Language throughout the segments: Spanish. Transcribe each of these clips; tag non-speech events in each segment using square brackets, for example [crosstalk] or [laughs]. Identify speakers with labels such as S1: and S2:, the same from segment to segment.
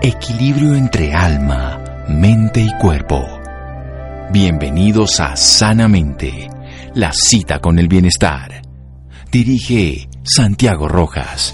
S1: Equilibrio entre alma, mente y cuerpo. Bienvenidos a Sanamente, la cita con el bienestar. Dirige Santiago Rojas.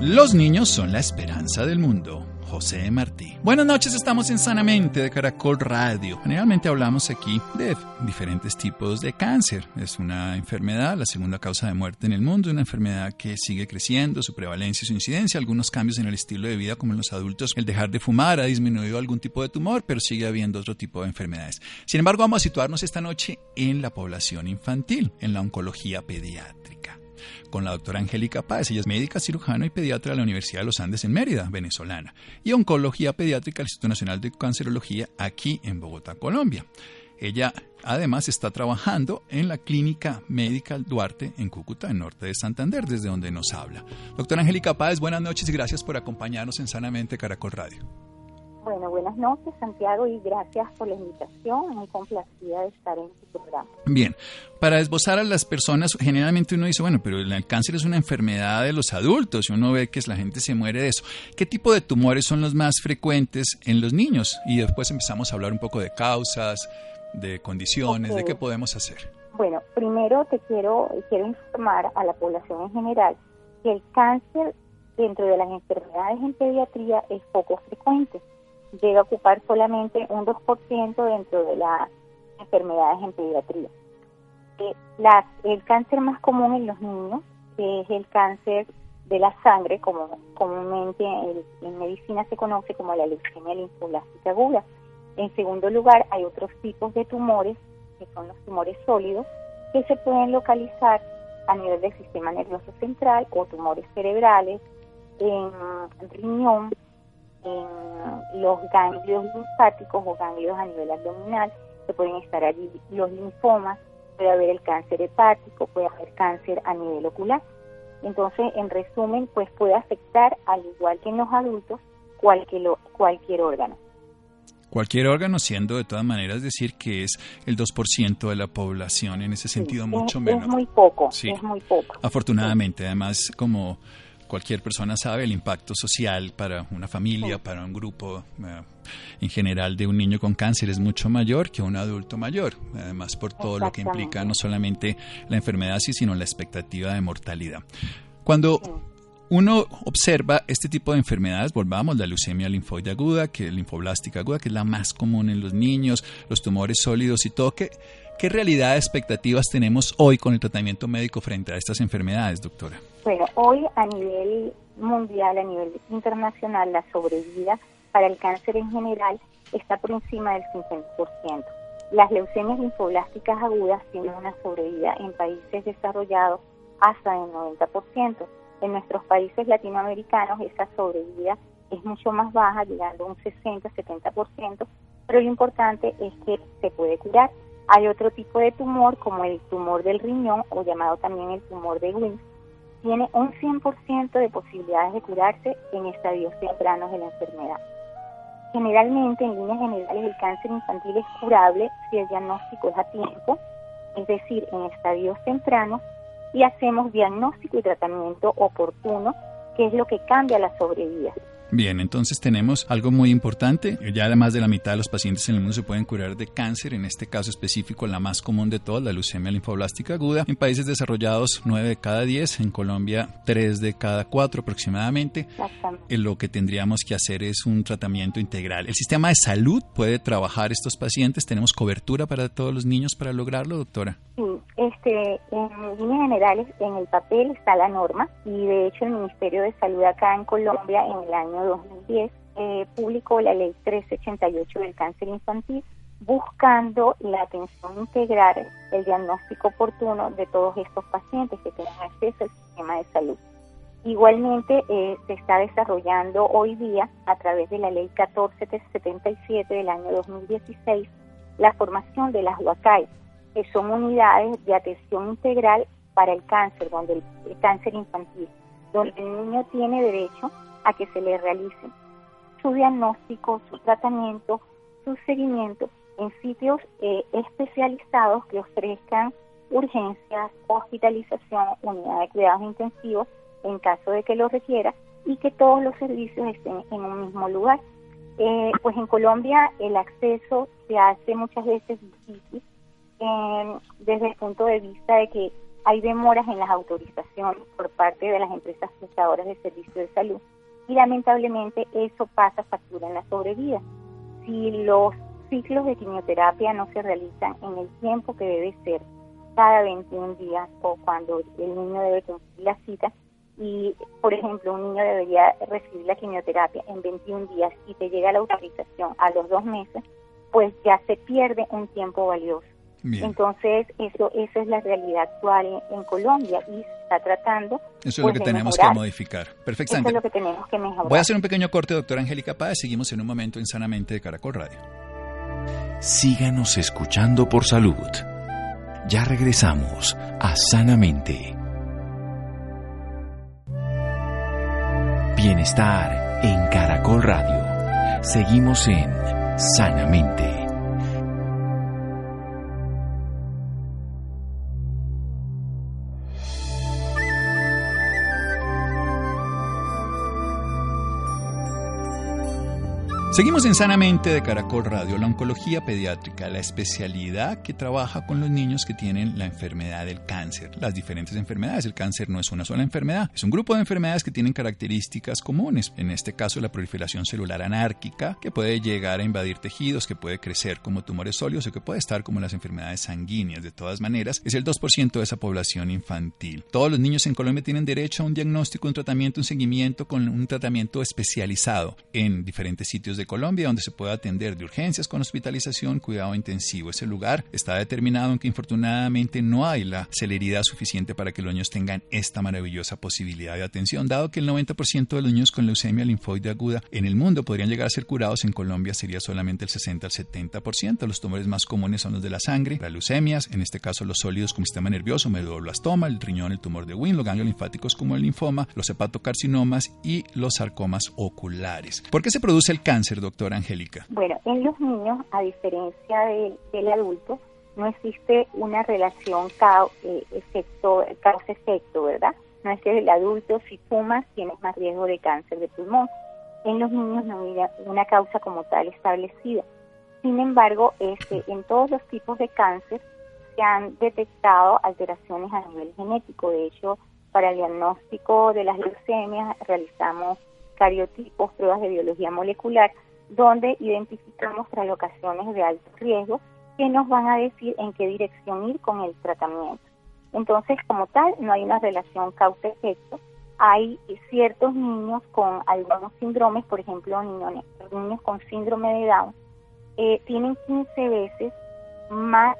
S2: Los niños son la esperanza del mundo. José Martí. Buenas noches, estamos en Sanamente de Caracol Radio. Generalmente hablamos aquí de diferentes tipos de cáncer. Es una enfermedad, la segunda causa de muerte en el mundo, una enfermedad que sigue creciendo, su prevalencia y su incidencia, algunos cambios en el estilo de vida como en los adultos, el dejar de fumar ha disminuido algún tipo de tumor, pero sigue habiendo otro tipo de enfermedades. Sin embargo, vamos a situarnos esta noche en la población infantil, en la oncología pediátrica con la doctora Angélica Páez. Ella es médica, cirujano y pediatra de la Universidad de los Andes en Mérida, venezolana, y oncología pediátrica del Instituto Nacional de Cancerología aquí en Bogotá, Colombia. Ella además está trabajando en la Clínica Médica Duarte en Cúcuta, en norte de Santander, desde donde nos habla. Doctora Angélica Páez, buenas noches y gracias por acompañarnos en Sanamente Caracol Radio.
S3: Bueno, buenas noches, Santiago, y gracias por la invitación. Muy complacida de estar en tu programa.
S2: Bien, para esbozar a las personas, generalmente uno dice, bueno, pero el cáncer es una enfermedad de los adultos y uno ve que la gente se muere de eso. ¿Qué tipo de tumores son los más frecuentes en los niños? Y después empezamos a hablar un poco de causas, de condiciones, de qué podemos hacer.
S3: Bueno, primero te quiero, quiero informar a la población en general que el cáncer dentro de las enfermedades en pediatría es poco frecuente llega a ocupar solamente un 2% dentro de las enfermedades en pediatría. Eh, el cáncer más común en los niños es el cáncer de la sangre, como comúnmente en, medicina se conoce como la leucemia linfoblástica aguda. En segundo lugar, hay otros tipos de tumores, que son los tumores sólidos, que se pueden localizar a nivel del sistema nervioso central o tumores cerebrales, en riñón, en los ganglios linfáticos o ganglios a nivel abdominal, se pueden estar allí los linfomas, puede haber el cáncer hepático, puede haber cáncer a nivel ocular. Entonces, en resumen, pues puede afectar, al igual que en los adultos, cualquier, cualquier órgano.
S2: Cualquier órgano, siendo de todas maneras decir que es el 2% de la población, en ese sentido mucho menos.
S3: Es muy poco, es muy poco.
S2: Afortunadamente, además, como cualquier persona sabe el impacto social para una familia, para un grupo eh, en general de un niño con cáncer es mucho mayor que un adulto mayor, además por todo lo que implica no solamente la enfermedad, sino la expectativa de mortalidad. Cuando uno observa este tipo de enfermedades, volvamos, la leucemia linfoide aguda, que es linfoblástica aguda, que es la más común en los niños, los tumores sólidos y todo, ¿qué, qué realidad expectativas tenemos hoy con el tratamiento médico frente a estas enfermedades, doctora?
S3: Bueno, hoy a nivel mundial, a nivel internacional, la sobrevida para el cáncer en general está por encima del 50%. Las leucemias linfoblásticas agudas tienen una sobrevida en países desarrollados hasta del 90%. En nuestros países latinoamericanos esa sobrevida es mucho más baja, llegando a un 60-70%, pero lo importante es que se puede curar. Hay otro tipo de tumor, como el tumor del riñón, o llamado también el tumor de Wilms, tiene un 100% de posibilidades de curarse en estadios tempranos de la enfermedad. Generalmente, en líneas generales, el cáncer infantil es curable si el diagnóstico es a tiempo, es decir, en estadios tempranos, y hacemos diagnóstico y tratamiento oportuno, que es lo que cambia la sobrevida.
S2: Bien, entonces tenemos algo muy importante. Ya además de la mitad de los pacientes en el mundo se pueden curar de cáncer, en este caso específico la más común de todas, la leucemia linfoblástica aguda. En países desarrollados 9 de cada 10, en Colombia 3 de cada 4 aproximadamente. Eh, lo que tendríamos que hacer es un tratamiento integral. ¿El sistema de salud puede trabajar estos pacientes? ¿Tenemos cobertura para todos los niños para lograrlo, doctora?
S3: Sí, este, en líneas generales, en el papel está la norma y de hecho el Ministerio de Salud acá en Colombia en el año 2010 eh, publicó la ley 1388 del cáncer infantil buscando la atención integral, el diagnóstico oportuno de todos estos pacientes que tengan acceso al sistema de salud. Igualmente eh, se está desarrollando hoy día a través de la ley 1477 del año 2016 la formación de las UACAI, que son unidades de atención integral para el cáncer, donde el cáncer infantil, donde el niño tiene derecho a que se le realicen su diagnóstico, su tratamiento, su seguimiento en sitios eh, especializados que ofrezcan urgencias, hospitalización, unidad de cuidados intensivos en caso de que lo requiera y que todos los servicios estén en un mismo lugar. Eh, pues en Colombia el acceso se hace muchas veces difícil desde el punto de vista de que hay demoras en las autorizaciones por parte de las empresas prestadoras de servicios de salud y lamentablemente eso pasa factura en la sobrevida. Si los ciclos de quimioterapia no se realizan en el tiempo que debe ser, cada 21 días o cuando el niño debe cumplir la cita, y por ejemplo un niño debería recibir la quimioterapia en 21 días y te llega la autorización a los dos meses, pues ya se pierde un tiempo valioso. Entonces, eso, esa es la realidad actual en, Colombia y se está tratando.
S2: Eso es lo pues, que tenemos que modificar. Perfectamente.
S3: Eso es lo que tenemos que mejorar.
S2: Voy a hacer un pequeño corte, doctora Angélica Páez. Seguimos en un momento en Sanamente de Caracol Radio.
S1: Síganos escuchando por salud. Ya regresamos a Sanamente. Bienestar en Caracol Radio. Seguimos en Sanamente.
S2: Seguimos en Sanamente de Caracol Radio, la oncología pediátrica, la especialidad que trabaja con los niños que tienen la enfermedad del cáncer, las diferentes enfermedades. El cáncer no es una sola enfermedad, es un grupo de enfermedades que tienen características comunes. En este caso, la proliferación celular anárquica, que puede llegar a invadir tejidos, que puede crecer como tumores sólidos o que puede estar como las enfermedades sanguíneas. De todas maneras, es el 2% de esa población infantil. Todos los niños en Colombia tienen derecho a un diagnóstico, un tratamiento, un seguimiento con un tratamiento especializado en diferentes sitios de Colombia, donde se puede atender de urgencias con hospitalización, cuidado intensivo. Ese lugar está determinado en que infortunadamente no hay la celeridad suficiente para que los niños tengan esta maravillosa posibilidad de atención, dado que el 90% de los niños con leucemia linfoide aguda en el mundo podrían llegar a ser curados, en Colombia sería solamente el 60 al 70%. Los tumores más comunes son los de la sangre, las leucemias, en este caso los sólidos como sistema nervioso, medulloblastoma, el riñón, el tumor de Wynn, los ganglios linfáticos como el linfoma, los hepatocarcinomas y los sarcomas oculares. ¿Por qué se produce el cáncer? Doctora Angélica?
S3: Bueno, en los niños, a diferencia del adulto, no existe una relación causa-efecto, causa-efecto, ¿verdad? No es que el adulto, si fumas, tienes más riesgo de cáncer de pulmón. En los niños no hay una causa como tal establecida. Sin embargo, este, en todos los tipos de cáncer se han detectado alteraciones a nivel genético. De hecho, para el diagnóstico de las leucemias realizamos cariotipos, pruebas de biología molecular donde identificamos tralocaciones de alto riesgo que nos van a decir en qué dirección ir con el tratamiento. Entonces, como tal, no hay una relación causa-efecto. Hay ciertos niños con algunos síndromes, por ejemplo, niños, niños con síndrome de Down, eh, tienen 15 veces más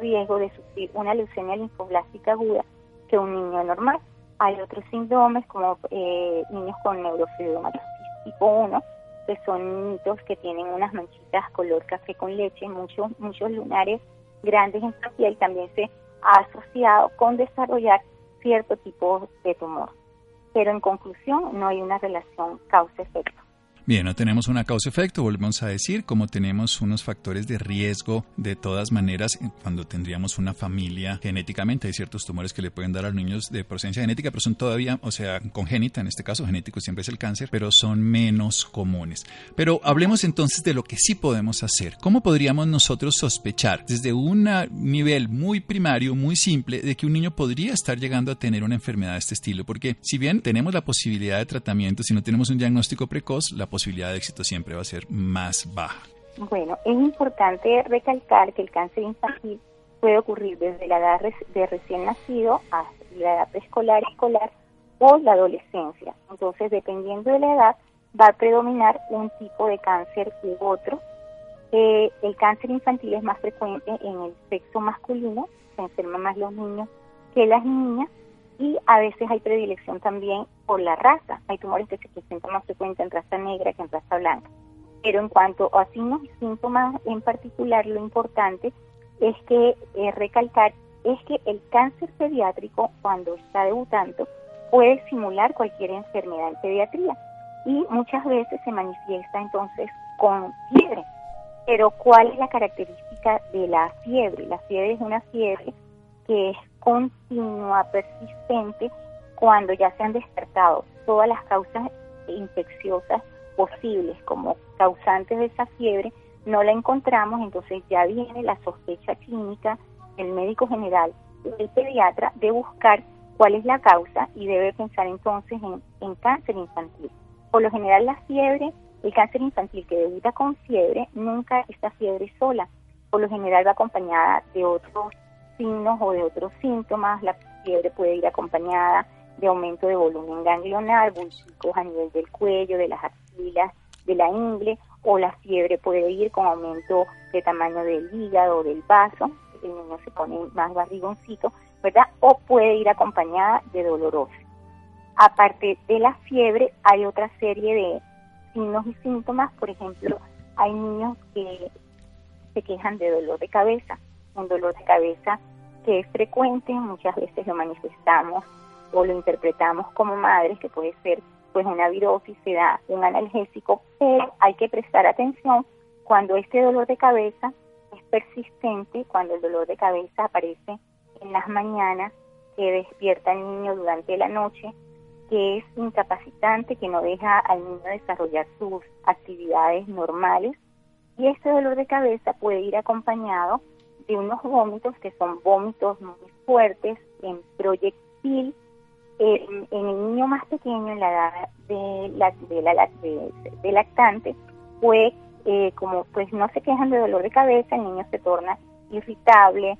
S3: riesgo de sufrir una leucemia linfoblástica aguda que un niño normal. Hay otros síndromes como eh, niños con neurofibromatosis tipo 1, que son niños que tienen unas manchitas color café con leche, muchos, muchos lunares grandes en su piel, también se ha asociado con desarrollar cierto tipo de tumor. Pero en conclusión, no hay una relación causa-efecto.
S2: Bien, no tenemos una causa-efecto, volvemos a decir, como tenemos unos factores de riesgo, de todas maneras, cuando tendríamos una familia genéticamente, hay ciertos tumores que le pueden dar a los niños de procedencia genética, pero son todavía, o sea, congénita, en este caso genético siempre es el cáncer, pero son menos comunes. Pero hablemos entonces de lo que sí podemos hacer. ¿Cómo podríamos nosotros sospechar desde un nivel muy primario, muy simple, de que un niño podría estar llegando a tener una enfermedad de este estilo? Porque si bien tenemos la posibilidad de tratamiento, si no tenemos un diagnóstico precoz, de éxito siempre va a ser más baja.
S3: Bueno, es importante recalcar que el cáncer infantil puede ocurrir desde la edad de recién nacido hasta la edad preescolar, escolar o la adolescencia. Entonces, dependiendo de la edad, va a predominar un tipo de cáncer u otro. Eh, el cáncer infantil es más frecuente en el sexo masculino, se enferman más los niños que las niñas, y a veces hay predilección también por la raza. Hay tumores que se presentan más frecuente en raza negra que en raza blanca. Pero en cuanto a signos y síntomas en particular, lo importante es que eh, recalcar es que el cáncer pediátrico, cuando está debutando, puede simular cualquier enfermedad en pediatría. y muchas veces se manifiesta entonces con fiebre. Pero ¿cuál es la característica de la fiebre? La fiebre es una fiebre que es continua, persistente, cuando ya se han despertado todas las causas infecciosas posibles como causantes de esa fiebre, no la encontramos, entonces ya viene la sospecha clínica del médico general, del pediatra, de buscar cuál es la causa y debe pensar entonces en, en cáncer infantil. Por lo general la fiebre, el cáncer infantil que debuta con fiebre, nunca está fiebre sola. Por lo general va acompañada de otros signos o de otros síntomas. La fiebre puede ir acompañada de aumento de volumen ganglionar, bulticos a nivel del cuello, de las axilas, de la ingle, o la fiebre puede ir con aumento de tamaño del hígado del vaso, el niño se pone más barrigoncito, ¿verdad? O puede ir acompañada de doloroso. Aparte de la fiebre, hay otra serie de signos y síntomas. Por ejemplo, hay niños que se quejan de dolor de cabeza, un dolor de cabeza que es frecuente, muchas veces lo manifestamos o lo interpretamos como madres, que puede ser pues una virosis, se da un analgésico, pero hay que prestar atención cuando este dolor de cabeza es persistente, cuando el dolor de cabeza aparece en las mañanas, que despierta al niño durante la noche, que es incapacitante, que no deja al niño desarrollar sus actividades normales. Y este dolor de cabeza puede ir acompañado de unos vómitos que son vómitos muy fuertes, en proyectil. En, el niño más pequeño, en la edad de, la, de, lactante, pues eh, como pues no se quejan de dolor de cabeza, el niño se torna irritable,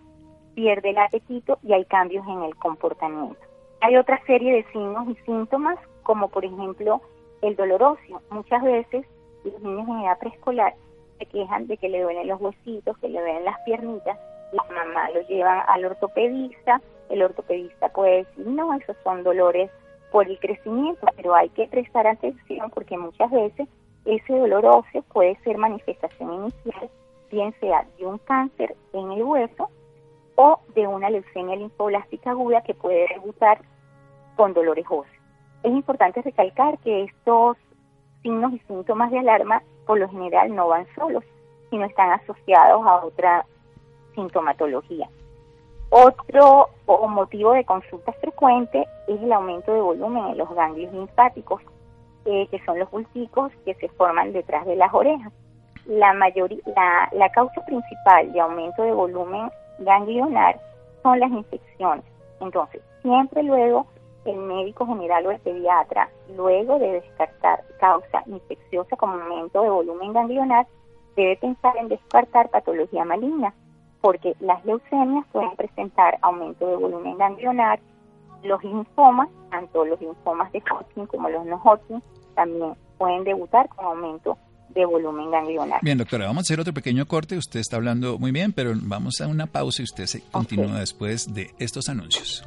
S3: pierde el apetito y hay cambios en el comportamiento. Hay otra serie de signos y síntomas, como por ejemplo el dolor óseo. Muchas veces los niños en edad preescolar se quejan de que le duelen los huesitos, que le duelen las piernitas, la mamá lo llevan al ortopedista, el ortopedista puede decir, no, esos son dolores por el crecimiento, pero hay que prestar atención porque muchas veces ese dolor óseo puede ser manifestación inicial, bien sea de un cáncer en el hueso o de una leucemia linfoblástica aguda que puede debutar con dolores óseos. Es importante recalcar que estos signos y síntomas de alarma por lo general no van solos, sino están asociados a otra sintomatología. Otro motivo de consulta frecuente es el aumento de volumen en los ganglios linfáticos, eh, que son los bulticos que se forman detrás de las orejas. La, mayoría, la, la causa principal de aumento de volumen ganglionar son las infecciones. Entonces, siempre luego el médico general o el pediatra, luego de descartar causa infecciosa como aumento de volumen ganglionar, debe pensar en descartar patología maligna, porque las leucemias pueden presentar aumento de volumen ganglionar, los linfomas, tanto los linfomas de Hodgkin como los no Hodgkin, también pueden debutar con aumento de volumen ganglionar.
S2: Bien, doctora, vamos a hacer otro pequeño corte. Usted está hablando muy bien, pero vamos a una pausa y usted se continúa después de estos anuncios.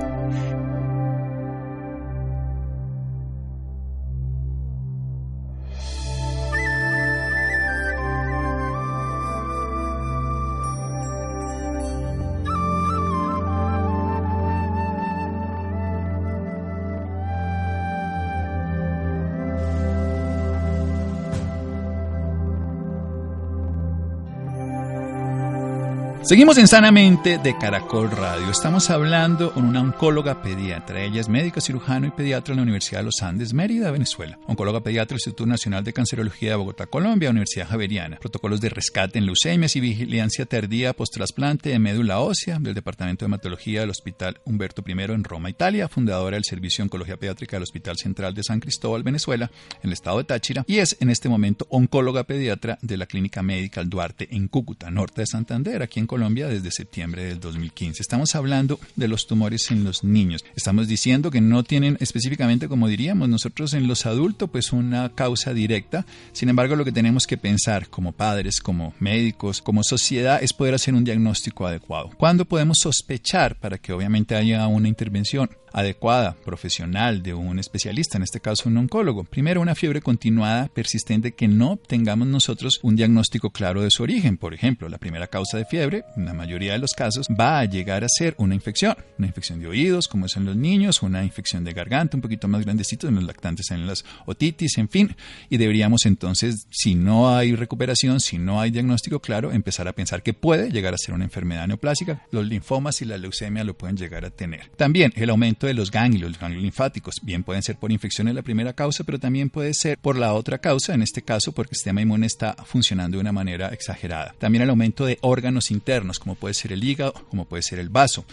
S2: Seguimos en Sanamente de Caracol Radio. Estamos hablando con una oncóloga pediatra. Ella es médica, cirujano y pediatra en la Universidad de los Andes, Mérida, Venezuela. Oncóloga pediatra del Instituto Nacional de Cancerología de Bogotá, Colombia, Universidad Javeriana. Protocolos de rescate en leucemias y vigilancia tardía post-trasplante de médula ósea del Departamento de Hematología del Hospital Humberto I en Roma, Italia. Fundadora del Servicio de Oncología Pediátrica del Hospital Central de San Cristóbal, Venezuela, en el estado de Táchira. Y es en este momento oncóloga pediatra de la Clínica Médica Duarte en Cúcuta, norte de Santander, aquí en Colombia Colombia desde septiembre del 2015. Estamos hablando de los tumores en los niños. Estamos diciendo que no tienen específicamente, como diríamos nosotros en los adultos, pues una causa directa. Sin embargo, lo que tenemos que pensar como padres, como médicos, como sociedad, es poder hacer un diagnóstico adecuado. ¿Cuándo podemos sospechar para que obviamente haya una intervención? Adecuada, profesional, de un especialista, en este caso un oncólogo. Primero, una fiebre continuada, persistente, que no tengamos nosotros un diagnóstico claro de su origen. Por ejemplo, la primera causa de fiebre, en la mayoría de los casos, va a llegar a ser una infección, una infección de oídos, como es en los niños, una infección de garganta un poquito más grandecito, en los lactantes, en las otitis, en fin. Y deberíamos entonces, si no hay recuperación, si no hay diagnóstico claro, empezar a pensar que puede llegar a ser una enfermedad neoplásica. Los linfomas y la leucemia lo pueden llegar a tener. También el aumento de los ganglios, los ganglios linfáticos, bien pueden ser por infección en la primera causa, pero también puede ser por la otra causa, en este caso porque el sistema inmune está funcionando de una manera exagerada. También el aumento de órganos internos, como puede ser el hígado, como puede ser el vaso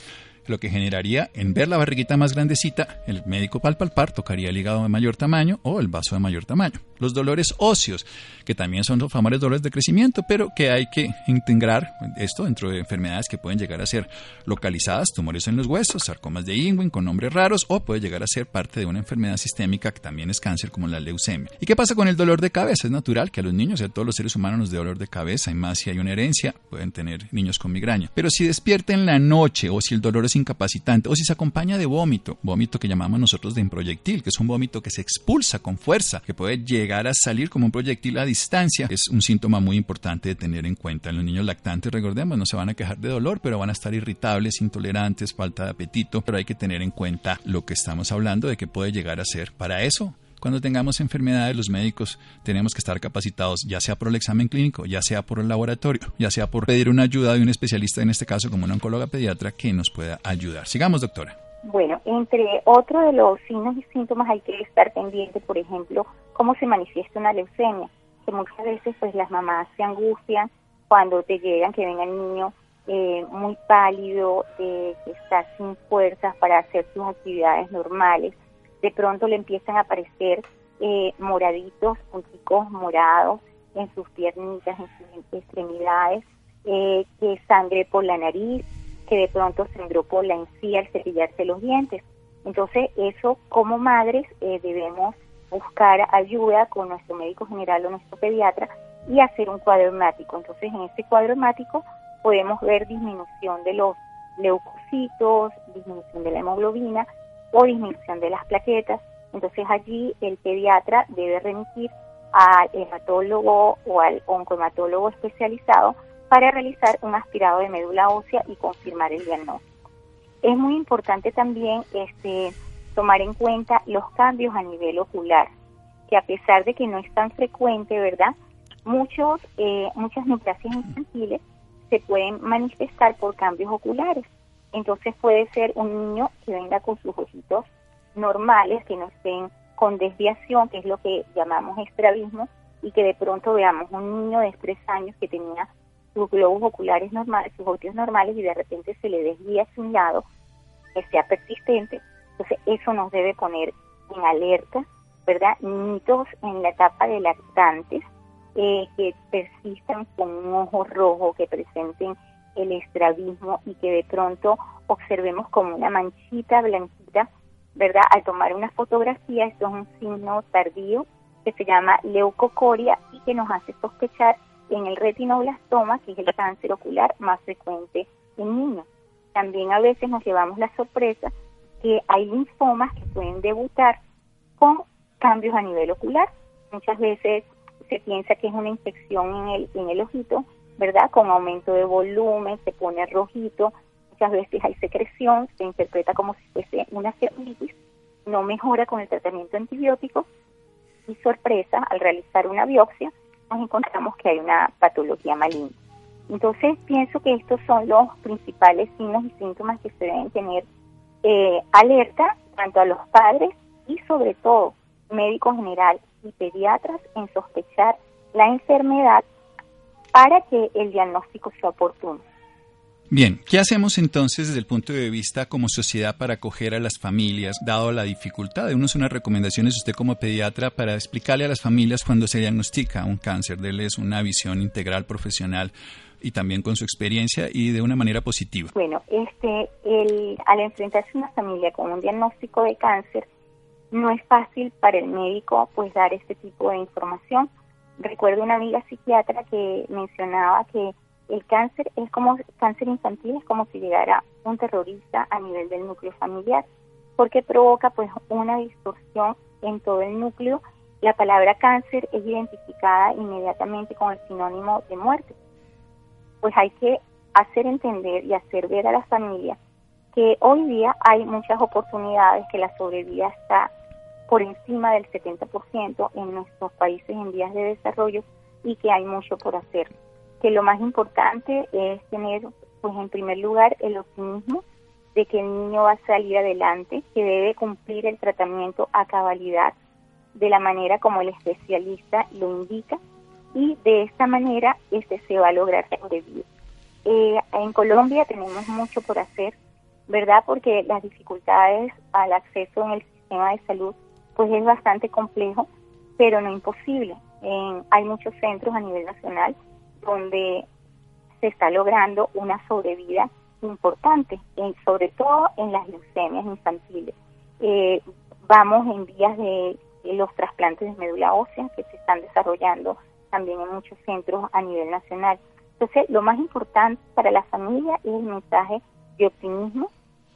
S2: lo que generaría en ver la barriguita más grandecita, el médico palpar tocaría el hígado de mayor tamaño o el vaso de mayor tamaño. Los dolores óseos, que también son los famosos dolores de crecimiento, pero que hay que integrar esto dentro de enfermedades que pueden llegar a ser localizadas, tumores en los huesos, sarcomas de Ewing con nombres raros, o puede llegar a ser parte de una enfermedad sistémica que también es cáncer, como la leucemia. ¿Y qué pasa con el dolor de cabeza? Es natural que a los niños y a todos los seres humanos nos dé dolor de cabeza, y más si hay una herencia, pueden tener niños con migraña. Pero si despierta en la noche o si el dolor es incapacitante o si se acompaña de vómito, vómito que llamamos nosotros de proyectil, que es un vómito que se expulsa con fuerza, que puede llegar a salir como un proyectil a distancia, es un síntoma muy importante de tener en cuenta. En los niños lactantes, recordemos, no se van a quejar de dolor, pero van a estar irritables, intolerantes, falta de apetito, pero hay que tener en cuenta lo que estamos hablando de que puede llegar a ser. Para eso, cuando tengamos enfermedades, los médicos tenemos que estar capacitados, ya sea por el examen clínico, ya sea por el laboratorio, ya sea por pedir una ayuda de un especialista, en este caso como una oncóloga pediatra, que nos pueda ayudar. Sigamos, doctora.
S3: Bueno, entre otro de los signos y síntomas hay que estar pendiente, por ejemplo, cómo se manifiesta una leucemia, que muchas veces pues las mamás se angustian cuando te llegan, que ven al niño eh, muy pálido, eh, que está sin fuerzas para hacer sus actividades normales de pronto le empiezan a aparecer eh, moraditos, punticos morados en sus piernitas, en sus extremidades, eh, que sangre por la nariz, que de pronto sangró por la encía al cepillarse los dientes. Entonces, eso como madres eh, debemos buscar ayuda con nuestro médico general o nuestro pediatra y hacer un cuadro hemático. Entonces, en ese cuadro hemático podemos ver disminución de los leucocitos, disminución de la hemoglobina o disminución de las plaquetas. Entonces allí el pediatra debe remitir al hematólogo o al oncohematólogo especializado para realizar un aspirado de médula ósea y confirmar el diagnóstico. Es muy importante también este, tomar en cuenta los cambios a nivel ocular, que a pesar de que no es tan frecuente, ¿verdad? Muchos, eh, muchas neoplasias infantiles se pueden manifestar por cambios oculares. Entonces puede ser un niño que venga con sus ojitos normales, que no estén con desviación, que es lo que llamamos estrabismo, y que de pronto veamos un niño de tres años que tenía sus globos oculares normales, sus ojitos normales, y de repente se le desvía hacia un lado, que sea persistente. Entonces eso nos debe poner en alerta, ¿verdad? Niñitos en la etapa de lactantes eh, que persistan con un ojo rojo, que presenten el estrabismo y que de pronto observemos como una manchita blanquita, ¿verdad? Al tomar una fotografía, esto es un signo tardío que se llama leucocoria y que nos hace sospechar en el retinoblastoma, que es el cáncer ocular más frecuente en niños. También a veces nos llevamos la sorpresa que hay linfomas que pueden debutar con cambios a nivel ocular. Muchas veces se piensa que es una infección en el, en el ojito, ¿verdad? Con aumento de volumen, se pone rojito, muchas veces hay secreción, se interpreta como si fuese una celulitis, no mejora con el tratamiento antibiótico y sorpresa, al realizar una biopsia, nos encontramos que hay una patología maligna. Entonces pienso que estos son los principales signos y síntomas que se deben tener eh, alerta tanto a los padres y sobre todo médicos general y pediatras en sospechar la enfermedad para que el diagnóstico sea oportuno.
S2: Bien, ¿qué hacemos entonces desde el punto de vista como sociedad para acoger a las familias, dado la dificultad? De unas unas recomendaciones usted como pediatra para explicarle a las familias cuando se diagnostica un cáncer, darles una visión integral profesional y también con su experiencia y de una manera positiva.
S3: Bueno, este, el, al enfrentarse una familia con un diagnóstico de cáncer, no es fácil para el médico pues dar este tipo de información recuerdo una amiga psiquiatra que mencionaba que el cáncer es como cáncer infantil es como si llegara un terrorista a nivel del núcleo familiar porque provoca pues una distorsión en todo el núcleo. La palabra cáncer es identificada inmediatamente con el sinónimo de muerte. Pues hay que hacer entender y hacer ver a la familia que hoy día hay muchas oportunidades, que la sobrevida está por encima del 70% en nuestros países en vías de desarrollo y que hay mucho por hacer. Que lo más importante es tener, pues en primer lugar, el optimismo de que el niño va a salir adelante, que debe cumplir el tratamiento a cabalidad de la manera como el especialista lo indica y de esta manera este se va a lograr sobrevivir. Eh, en Colombia tenemos mucho por hacer, ¿verdad? Porque las dificultades al acceso en el sistema de salud pues es bastante complejo, pero no imposible. hay muchos centros a nivel nacional donde se está logrando una sobrevida importante, sobre todo en las leucemias infantiles. Eh, vamos en vías de, los trasplantes de médula ósea que se están desarrollando también en muchos centros a nivel nacional. Entonces, lo más importante para la familia es el mensaje de optimismo,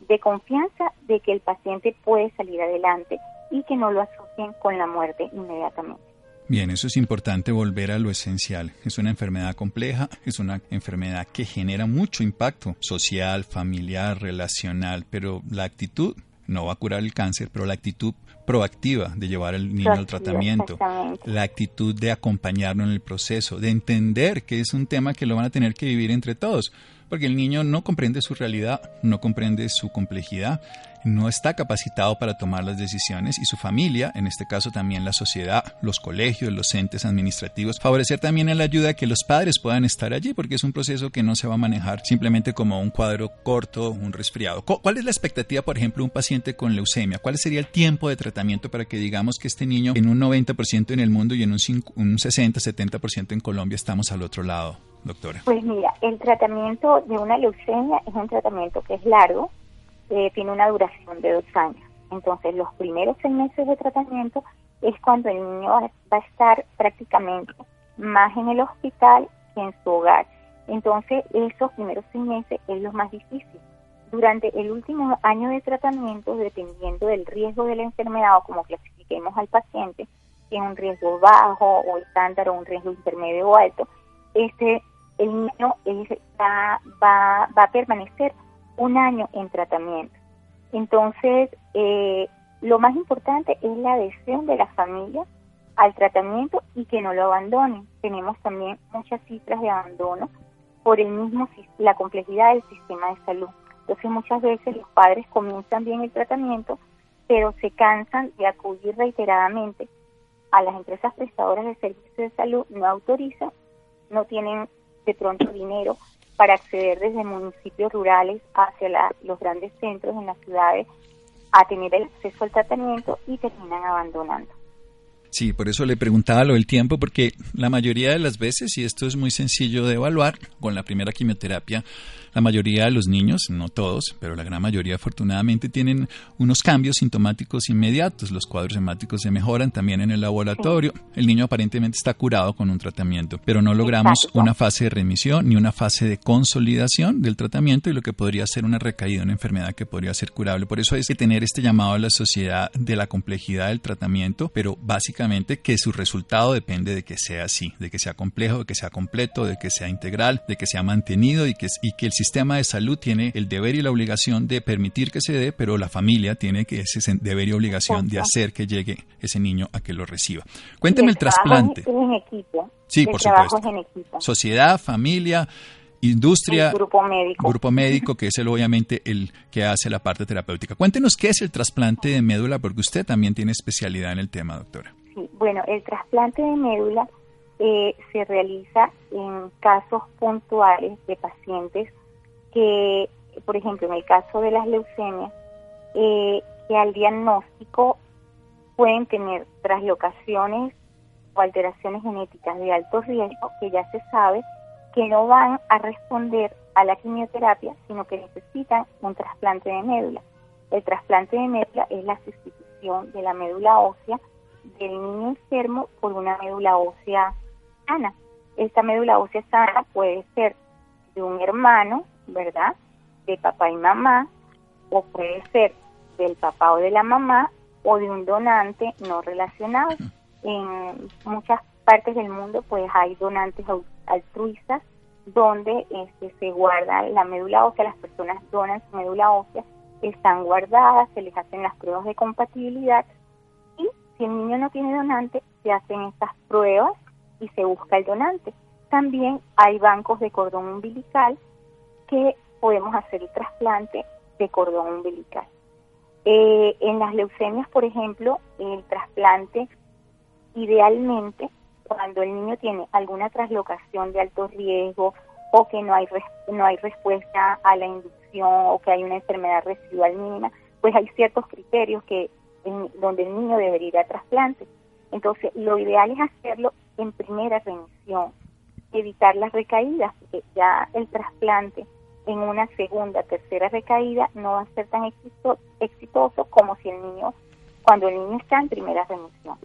S3: de confianza de que el paciente puede salir adelante y que no lo asocien con la muerte inmediatamente.
S2: Bien, eso es importante volver a lo esencial. Es una enfermedad compleja, es una enfermedad que genera mucho impacto social, familiar, relacional, pero la actitud no va a curar el cáncer, pero la actitud proactiva de llevar al niño al tratamiento, la actitud de acompañarlo en el proceso, de entender que es un tema que lo van a tener que vivir entre todos, porque el niño no comprende su realidad, no comprende su complejidad no está capacitado para tomar las decisiones y su familia, en este caso también la sociedad, los colegios, los entes administrativos, favorecer también la ayuda que los padres puedan estar allí porque es un proceso que no se va a manejar simplemente como un cuadro corto, un resfriado. ¿Cuál es la expectativa, por ejemplo, de un paciente con leucemia? ¿Cuál sería el tiempo de tratamiento para que digamos que este niño en un 90% en el mundo y en un, un 60-70% en Colombia estamos al otro lado? Doctora.
S3: Pues mira, el tratamiento de una leucemia es un tratamiento que es largo, tiene una duración de dos años. Entonces, los primeros seis meses de tratamiento es cuando el niño va a estar prácticamente más en el hospital que en su hogar. Entonces, esos primeros seis meses es lo más difícil. Durante el último año de tratamiento, dependiendo del riesgo de la enfermedad o como clasifiquemos al paciente, si es un riesgo bajo o estándar o un riesgo intermedio o alto, este, el niño va, va, va a permanecer un año en tratamiento. Entonces, eh, lo más importante es la adhesión de la familia al tratamiento y que no lo abandonen. Tenemos también muchas cifras de abandono por el mismo la complejidad del sistema de salud. Entonces, muchas veces los padres comienzan bien el tratamiento, pero se cansan de acudir reiteradamente a las empresas prestadoras de servicios de salud, no autorizan, no tienen de pronto dinero para acceder desde municipios rurales hacia los grandes centros en las ciudades a tener el acceso al tratamiento y terminan abandonando.
S2: Sí, por eso le preguntaba lo del tiempo, porque la mayoría de las veces, y esto es muy sencillo de evaluar, con la primera quimioterapia, la mayoría de los niños, no todos, pero la gran mayoría afortunadamente tienen unos cambios sintomáticos inmediatos. Los cuadros hemáticos se mejoran también en el laboratorio. El niño aparentemente está curado con un tratamiento, pero no logramos una fase de remisión ni una fase de consolidación del tratamiento y lo que podría ser una recaída, una enfermedad que podría ser curable. Por eso hay que tener este llamado a la sociedad de la complejidad del tratamiento, pero básicamente que su resultado depende de que sea así, de que sea complejo, de que sea completo, de que sea integral, de que sea mantenido y que, y que el sistema de salud tiene el deber y la obligación de permitir que se dé, pero la familia tiene que ese deber y obligación de hacer que llegue ese niño a que lo reciba. Cuénteme el, trasplante.
S3: en equipo.
S2: Sí, por supuesto. Sociedad, familia, industria,
S3: grupo médico.
S2: Grupo médico, que es el, obviamente el que hace la parte terapéutica. Cuéntenos qué es el trasplante de médula, porque usted también tiene especialidad en el tema, doctora.
S3: Bueno, el trasplante de médula eh, se realiza en casos puntuales de pacientes que, por ejemplo, en el caso de las leucemias, eh, que al diagnóstico pueden tener traslocaciones o alteraciones genéticas de alto riesgo que ya se sabe que no van a responder a la quimioterapia, sino que necesitan un trasplante de médula. El trasplante de médula es la sustitución de la médula ósea del niño enfermo por una médula ósea sana. Esta médula ósea sana puede ser de un hermano ¿verdad? De papá y mamá, o puede ser del papá o de la mamá o de un donante no relacionado. En muchas partes del mundo pues hay donantes altruistas donde este, se guarda la médula ósea, las personas donan su médula ósea, están guardadas, se les hacen las pruebas de compatibilidad si el niño no tiene donante, se hacen estas pruebas y se busca el donante. También hay bancos de cordón umbilical que podemos hacer el trasplante de cordón umbilical. Eh, en las leucemias, por ejemplo, el trasplante idealmente cuando el niño tiene alguna traslocación de alto riesgo o que no hay no hay respuesta a la inducción o que hay una enfermedad residual mínima, pues hay ciertos criterios que donde el niño debería ir a trasplante. Entonces, lo ideal es hacerlo en primera remisión, evitar las recaídas, porque ya el trasplante en una segunda, tercera recaída no va a ser tan exitoso como si el niño, cuando el niño está en primera remisión.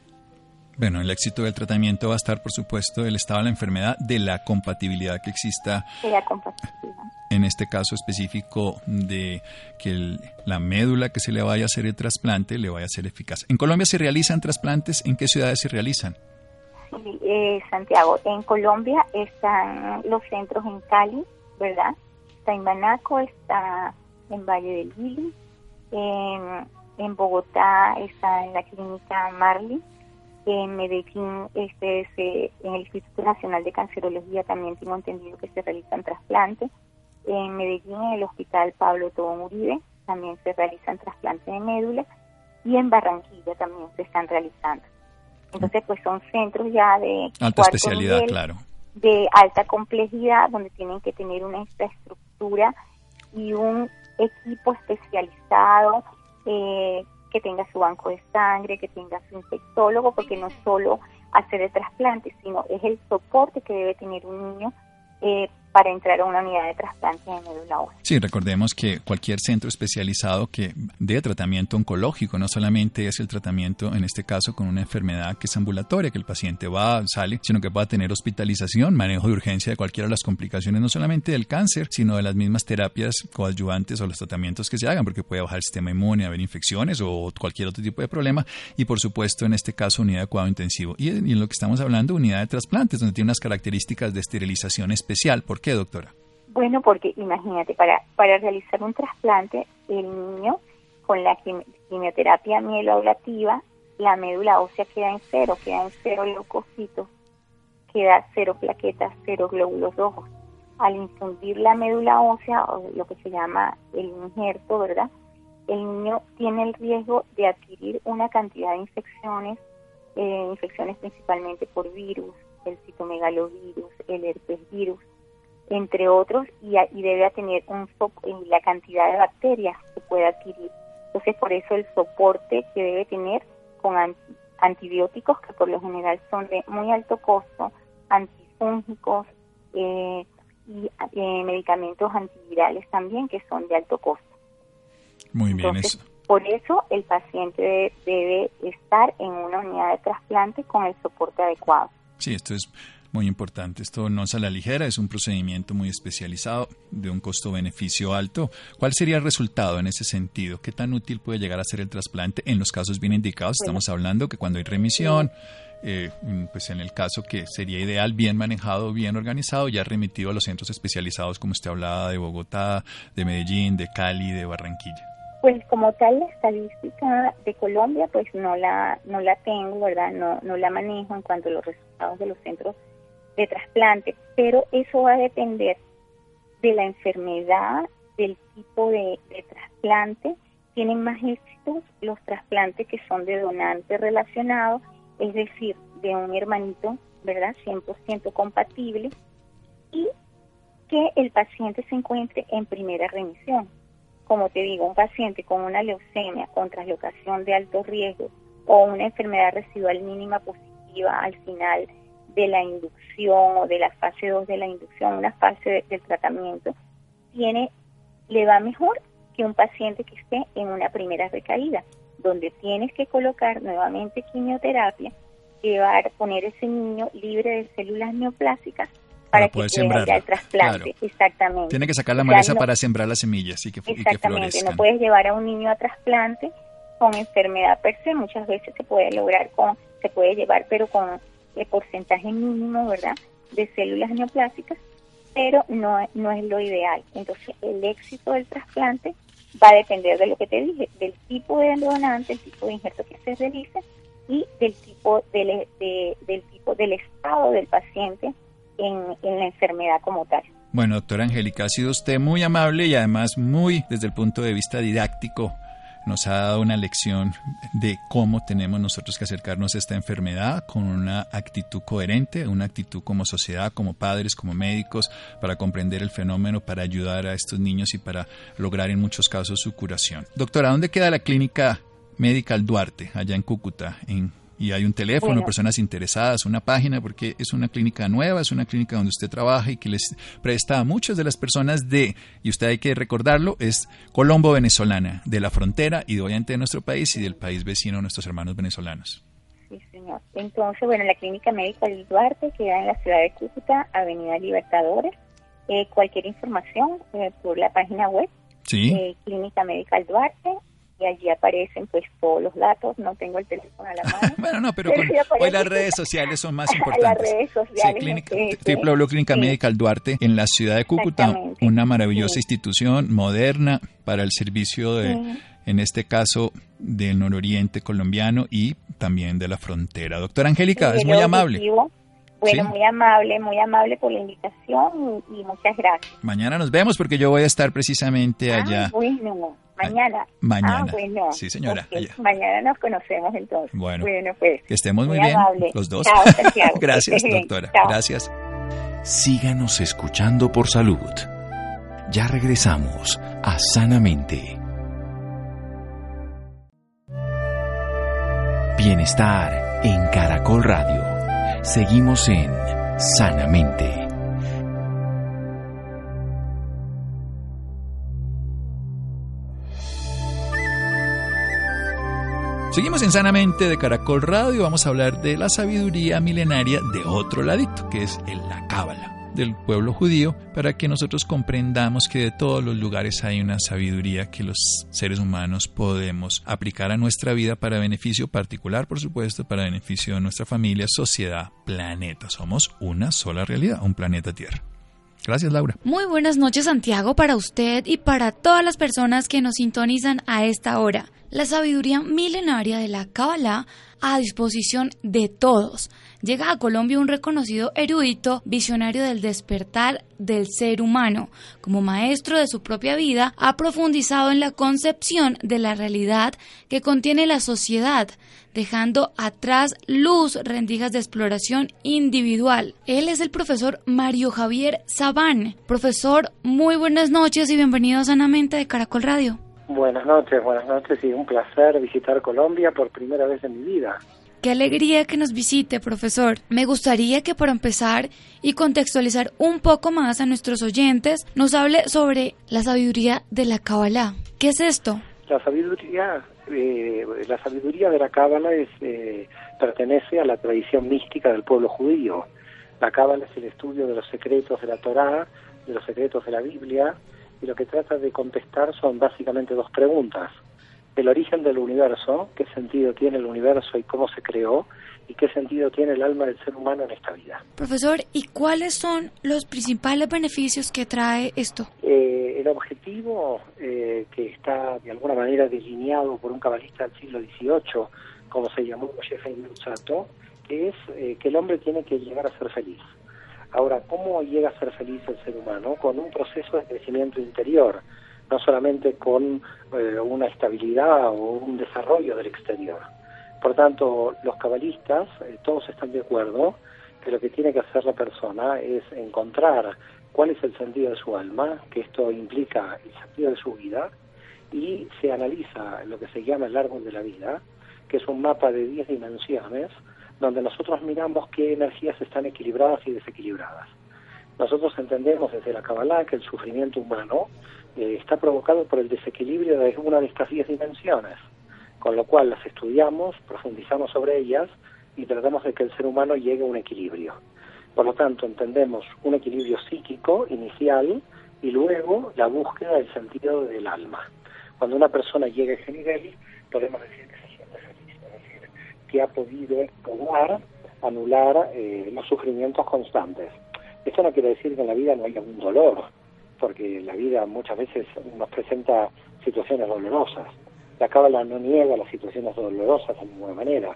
S2: Bueno, el éxito del tratamiento va a estar, por supuesto, el estado de la enfermedad, de la compatibilidad que exista.
S3: la compatibilidad.
S2: En este caso específico de que la médula que se le vaya a hacer el trasplante le vaya a ser eficaz. ¿En Colombia se realizan trasplantes? ¿En qué ciudades se realizan?
S3: Sí, eh, Santiago. En Colombia están los centros en Cali, ¿verdad? Está en Banaco, está en Valle del Lili, en, en Bogotá está en la clínica Marley en Medellín, este, en el Instituto Nacional de Cancerología también tengo entendido que se realizan trasplantes. En Medellín, en el Hospital Pablo Tobón Uribe, también se realizan trasplantes de médula. Y en Barranquilla también se están realizando. Entonces, pues son centros ya de...
S2: Alta especialidad, claro.
S3: De alta complejidad, donde tienen que tener una infraestructura y un equipo especializado eh, que tenga su banco de sangre, que tenga su infectólogo, porque no solo hacer el trasplante, sino es el soporte que debe tener un niño eh, para entrar a una unidad de trasplante de médula ósea.
S2: Sí, recordemos que cualquier centro especializado que dé tratamiento oncológico no solamente es el tratamiento, en este caso, con una enfermedad que es ambulatoria, que el paciente va, sale, sino que pueda tener hospitalización, manejo de urgencia de cualquiera de las complicaciones, no solamente del cáncer, sino de las mismas terapias coadyuvantes o los tratamientos que se hagan, porque puede bajar el sistema inmune, haber infecciones o cualquier otro tipo de problema. Y por supuesto, en este caso, unidad de cuidado intensivo. Y en lo que estamos hablando, unidad de trasplantes, donde tiene unas características de esterilización especial. ¿Por doctora?
S3: Bueno, porque imagínate, para, para realizar un trasplante, el niño con la quimioterapia mieloablativa, la médula ósea queda en cero, queda en cero leucocitos, queda cero plaquetas, cero glóbulos rojos. Al infundir la médula ósea, o lo que se llama el injerto, ¿verdad? El niño tiene el riesgo de adquirir una cantidad de infecciones, eh, infecciones principalmente por virus, el citomegalovirus, el herpes virus, entre otros, y, y debe tener un en la cantidad de bacterias que puede adquirir. Entonces, por eso el soporte que debe tener con antibióticos, que por lo general son de muy alto costo, antifúngicos eh, y eh, medicamentos antivirales también, que son de alto costo.
S2: Muy bien, eso.
S3: Por eso el paciente debe estar en una unidad de trasplante con el soporte adecuado.
S2: Sí, esto es muy importante. Esto no es a la ligera, es un procedimiento muy especializado, de un costo-beneficio alto. ¿Cuál sería el resultado en ese sentido? ¿Qué tan útil puede llegar a ser el trasplante en los casos bien indicados? Estamos hablando que cuando hay remisión, eh, pues en el caso que sería ideal, bien manejado, bien organizado, ya remitido a los centros especializados, como usted hablaba, de Bogotá, de Medellín, de Cali, de Barranquilla.
S3: Pues como tal la estadística de Colombia, pues no la no la tengo, ¿verdad? No no la manejo en cuanto a los resultados de los centros de trasplante, pero eso va a depender de la enfermedad, del tipo de, trasplante. Tienen más éxitos los trasplantes que son de donante relacionado, es decir, de un hermanito, ¿verdad? 100% compatible y que el paciente se encuentre en primera remisión. Como te digo, un paciente con una leucemia con traslocación de alto riesgo o una enfermedad residual mínima positiva al final de la inducción o de la fase 2 de la inducción, una fase del tratamiento, tiene, le va mejor que un paciente que esté en una primera recaída, donde tienes que colocar nuevamente quimioterapia, llevar, poner ese niño libre de células neoplásicas para, que pueda el trasplante. Exactamente.
S2: Tiene que sacar la maleza para sembrar las semillas y que,
S3: Exactamente, no puedes llevar a un niño a trasplante con enfermedad per se, muchas veces se puede lograr con, se puede llevar, pero con el porcentaje mínimo, ¿verdad?, de células neoplásicas, pero no, no es lo ideal. Entonces, el éxito del trasplante va a depender de lo que te dije, del tipo de donante, el tipo de injerto que se realice y del tipo del, del tipo del estado del paciente en, en la enfermedad como tal.
S2: Bueno, doctora Angélica, ha sido usted muy amable y además muy desde el punto de vista didáctico nos ha dado una lección de cómo tenemos nosotros que acercarnos a esta enfermedad con una actitud coherente, una actitud como sociedad, como padres, como médicos, para comprender el fenómeno, para ayudar a estos niños y para lograr en muchos casos su curación. Doctora, ¿dónde queda la clínica Medical Duarte, allá en Cúcuta, en y hay un teléfono, personas interesadas, una página, porque es una clínica nueva, es una clínica donde usted trabaja y que les presta a muchas de las personas de, y usted hay que recordarlo, es Colombo venezolana, de la frontera y obviamente de nuestro país y del país vecino, nuestros hermanos venezolanos.
S3: Sí, señor. Entonces, bueno, la clínica médica del Duarte queda en la ciudad de Cúcuta, Avenida Libertadores. Eh, cualquier información eh, por la página web,
S2: sí.
S3: Eh, clínica Médica Duarte, y allí aparecen pues todos los datos, no tengo el teléfono a la mano. [laughs]
S2: bueno, no, pero hoy las redes sociales son más [laughs] importantes.
S3: las redes sociales.
S2: Sí, clínica, Clínica Medical Duarte en la ciudad de Cúcuta, una maravillosa institución moderna para el servicio de, en este caso, del nororiente colombiano y también de la frontera. Doctora Angélica, es muy amable.
S3: Bueno, muy amable, muy amable por la invitación y, muchas gracias.
S2: Mañana nos vemos porque yo voy a estar precisamente ah, allá.
S3: bueno, mañana.
S2: Mañana.
S3: Ah, bueno.
S2: Sí, señora.
S3: Mañana nos conocemos entonces.
S2: Bueno, pues. Que estemos muy, bien los dos. [laughs] gracias, [laughs] doctora. Gracias.
S1: Síganos escuchando por salud. Ya regresamos a Sanamente. Bienestar en Caracol Radio. Seguimos en Sanamente.
S2: Seguimos en Sanamente de Caracol Radio. Vamos a hablar de la sabiduría milenaria de otro ladito, que es la Cábala del pueblo judío para que nosotros comprendamos que de todos los lugares hay una sabiduría que los seres humanos podemos aplicar a nuestra vida para beneficio particular, por supuesto, para beneficio de nuestra familia, sociedad, planeta. Somos una sola realidad, un planeta Tierra. Gracias, Laura.
S4: Muy buenas noches, Santiago, para usted y para todas las personas que nos sintonizan a esta hora. La sabiduría milenaria de la Kabbalah a disposición de todos. Llega a Colombia un reconocido erudito, visionario del despertar del ser humano. Como maestro de su propia vida, ha profundizado en la concepción de la realidad que contiene la sociedad, dejando atrás luz rendijas de exploración individual. Él es el profesor Mario Javier Sabán. Profesor, muy buenas noches y bienvenido a Sanamente de Caracol Radio.
S5: Buenas noches, buenas noches y un placer visitar Colombia por primera vez en mi vida.
S4: Qué alegría que nos visite, profesor. Me gustaría que para empezar y contextualizar un poco más a nuestros oyentes, nos hable sobre la sabiduría de la Kabbalah. ¿Qué es esto?
S5: La sabiduría, eh, la sabiduría de la Cábala eh, pertenece a la tradición mística del pueblo judío. La Cábala es el estudio de los secretos de la Torá, de los secretos de la Biblia, y lo que trata de contestar son básicamente dos preguntas. El origen del universo, qué sentido tiene el universo y cómo se creó, y qué sentido tiene el alma del ser humano en esta vida.
S4: Profesor, ¿y cuáles son los principales beneficios que trae esto?
S5: Eh, el objetivo eh, que está de alguna manera delineado por un cabalista del siglo XVIII, como se llamó Jeffrey Luzzatto, es eh, que el hombre tiene que llegar a ser feliz. Ahora, ¿cómo llega a ser feliz el ser humano? Con un proceso de crecimiento interior, no solamente con eh, una estabilidad o un desarrollo del exterior. Por tanto, los cabalistas, eh, todos están de acuerdo que lo que tiene que hacer la persona es encontrar cuál es el sentido de su alma, que esto implica el sentido de su vida, y se analiza lo que se llama el árbol de la vida, que es un mapa de 10 dimensiones, donde nosotros miramos qué energías están equilibradas y desequilibradas. Nosotros entendemos desde la Kabbalah que el sufrimiento humano eh, está provocado por el desequilibrio de una de estas diez dimensiones, con lo cual las estudiamos, profundizamos sobre ellas y tratamos de que el ser humano llegue a un equilibrio. Por lo tanto, entendemos un equilibrio psíquico inicial y luego la búsqueda del sentido del alma. Cuando una persona llega a ese nivel, podemos decir que se siente feliz, es decir, que ha podido lograr anular eh, los sufrimientos constantes. Esto no quiere decir que en la vida no haya un dolor, porque la vida muchas veces nos presenta situaciones dolorosas. La cábala no niega las situaciones dolorosas de ninguna manera.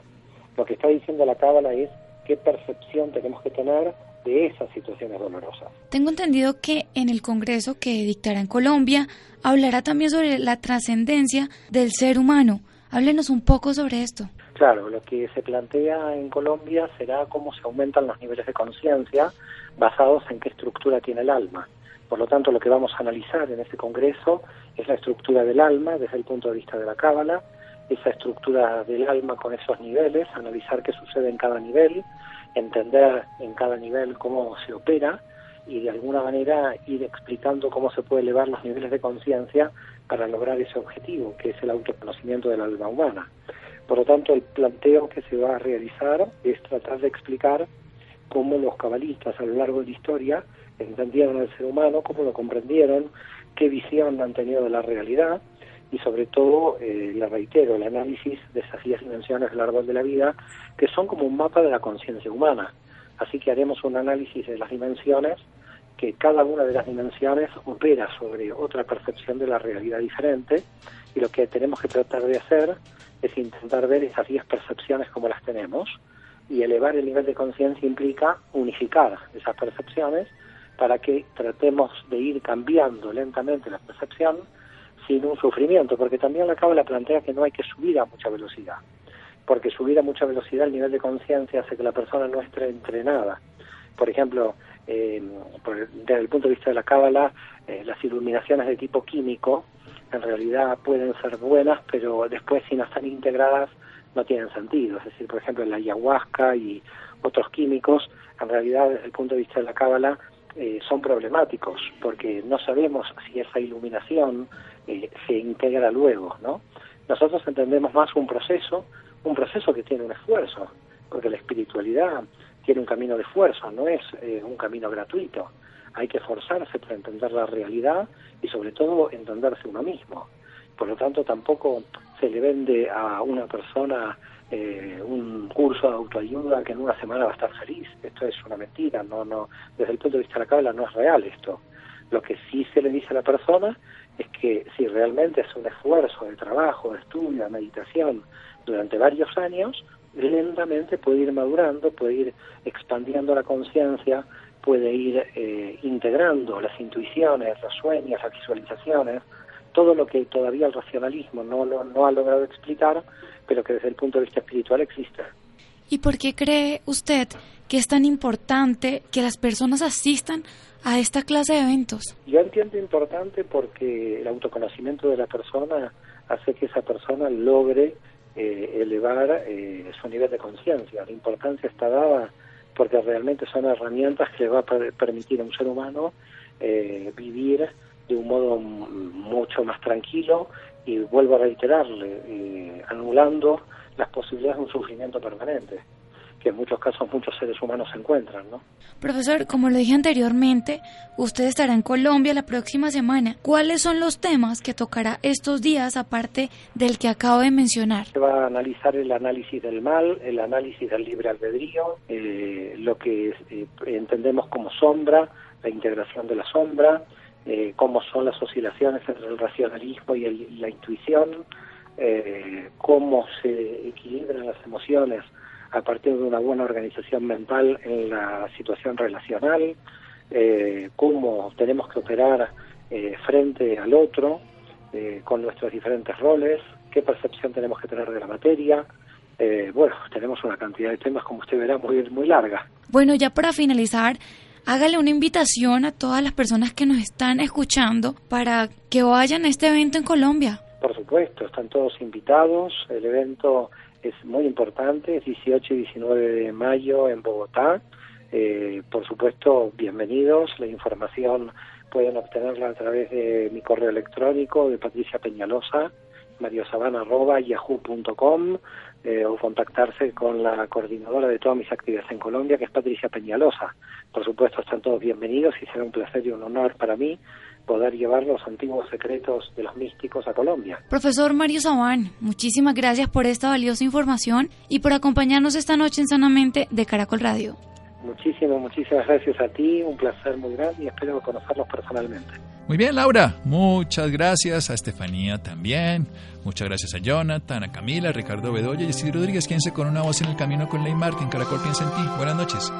S5: Lo que está diciendo la cábala es qué percepción tenemos que tener de esas situaciones dolorosas.
S4: Tengo entendido que en el Congreso que dictará en Colombia hablará también sobre la trascendencia del ser humano. Háblenos un poco sobre esto.
S5: Claro, lo que se plantea en Colombia será cómo se aumentan los niveles de conciencia basados en qué estructura tiene el alma. Por lo tanto, lo que vamos a analizar en este Congreso es la estructura del alma desde el punto de vista de la Cábala, esa estructura del alma con esos niveles, analizar qué sucede en cada nivel, entender en cada nivel cómo se opera y de alguna manera ir explicando cómo se puede elevar los niveles de conciencia para lograr ese objetivo, que es el autoconocimiento del alma humana. Por lo tanto, el planteo que se va a realizar es tratar de explicar cómo los cabalistas a lo largo de la historia entendieron al ser humano, cómo lo comprendieron, qué visión han tenido de la realidad y sobre todo, eh, le reitero, el análisis de esas 10 dimensiones del árbol de la vida, que son como un mapa de la conciencia humana. Así que haremos un análisis de las dimensiones, que cada una de las dimensiones opera sobre otra percepción de la realidad diferente, y lo que tenemos que tratar de hacer es intentar ver esas 10 percepciones como las tenemos, y elevar el nivel de conciencia implica unificar esas percepciones para que tratemos de ir cambiando lentamente la percepción sin un sufrimiento, porque también la Cábala plantea que no hay que subir a mucha velocidad, porque subir a mucha velocidad el nivel de conciencia hace que la persona no esté entrenada. Por ejemplo, eh, desde el punto de vista de la Cábala, eh, las iluminaciones de tipo químico en realidad pueden ser buenas, pero después si no están integradas no tienen sentido. Es decir, por ejemplo, la ayahuasca y otros químicos, en realidad desde el punto de vista de la Cábala, eh, son problemáticos porque no sabemos si esa iluminación eh, se integra luego, ¿no? Nosotros entendemos más un proceso, un proceso que tiene un esfuerzo, porque la espiritualidad tiene un camino de esfuerzo, no es eh, un camino gratuito. Hay que esforzarse para entender la realidad y sobre todo entenderse uno mismo. Por lo tanto, tampoco se le vende a una persona eh, un curso de autoayuda que en una semana va a estar feliz. Esto es una mentira, no, no, desde el punto de vista de la cábala no es real esto. Lo que sí se le dice a la persona es que si realmente es un esfuerzo de trabajo, de estudio, de meditación durante varios años, lentamente puede ir madurando, puede ir expandiendo la conciencia, puede ir eh, integrando las intuiciones, los sueños, las visualizaciones, todo lo que todavía el racionalismo no, no ha logrado explicar, pero que desde el punto de vista espiritual existe.
S4: ¿Y por qué cree usted que es tan importante que las personas asistan a esta clase de eventos?
S5: Yo entiendo importante porque el autoconocimiento de la persona hace que esa persona logre eh, elevar eh, su nivel de conciencia. La importancia está dada porque realmente son herramientas que le va a permitir a un ser humano eh, vivir de un modo mucho más tranquilo y vuelvo a reiterarle, eh, anulando las posibilidades de un sufrimiento permanente que en muchos casos muchos seres humanos se encuentran, ¿no?
S4: Profesor, como lo dije anteriormente, usted estará en Colombia la próxima semana. ¿Cuáles son los temas que tocará estos días aparte del que acabo de mencionar?
S5: Se va a analizar el análisis del mal, el análisis del libre albedrío, eh, lo que eh, entendemos como sombra, la integración de la sombra, eh, cómo son las oscilaciones entre el racionalismo y, la intuición, eh, cómo se equilibran las emociones a partir de una buena organización mental en la situación relacional, eh, cómo tenemos que operar frente al otro con nuestros diferentes roles, qué percepción tenemos que tener de la materia. bueno, tenemos una cantidad de temas, como usted verá, muy, muy larga.
S4: Bueno, ya para finalizar, hágale una invitación a todas las personas que nos están escuchando para que vayan a este evento en Colombia.
S5: Por supuesto, están todos invitados. El evento es muy importante, es 18 y 19 de mayo en Bogotá. Eh, por supuesto, bienvenidos. La información pueden obtenerla a través de mi correo electrónico de Patricia Peñalosa, mariosabana.yahoo.com eh, o contactarse con la coordinadora de todas mis actividades en Colombia, que es Patricia Peñalosa. Por supuesto, están todos bienvenidos y será un placer y un honor para mí poder llevar los antiguos secretos de los místicos a Colombia.
S4: Profesor Mario Sabán, muchísimas gracias por esta valiosa información y por acompañarnos esta noche en Sanamente de Caracol Radio.
S5: Muchísimas, muchísimas gracias a ti, un placer muy grande y espero conocerlos personalmente.
S2: Muy bien, Laura, muchas gracias a Estefanía también, muchas gracias a Jonathan, a Camila, a Ricardo Bedoya y a Rodríguez, quien se con una voz en el camino con Ley Martin. Caracol piensa en ti. Buenas noches.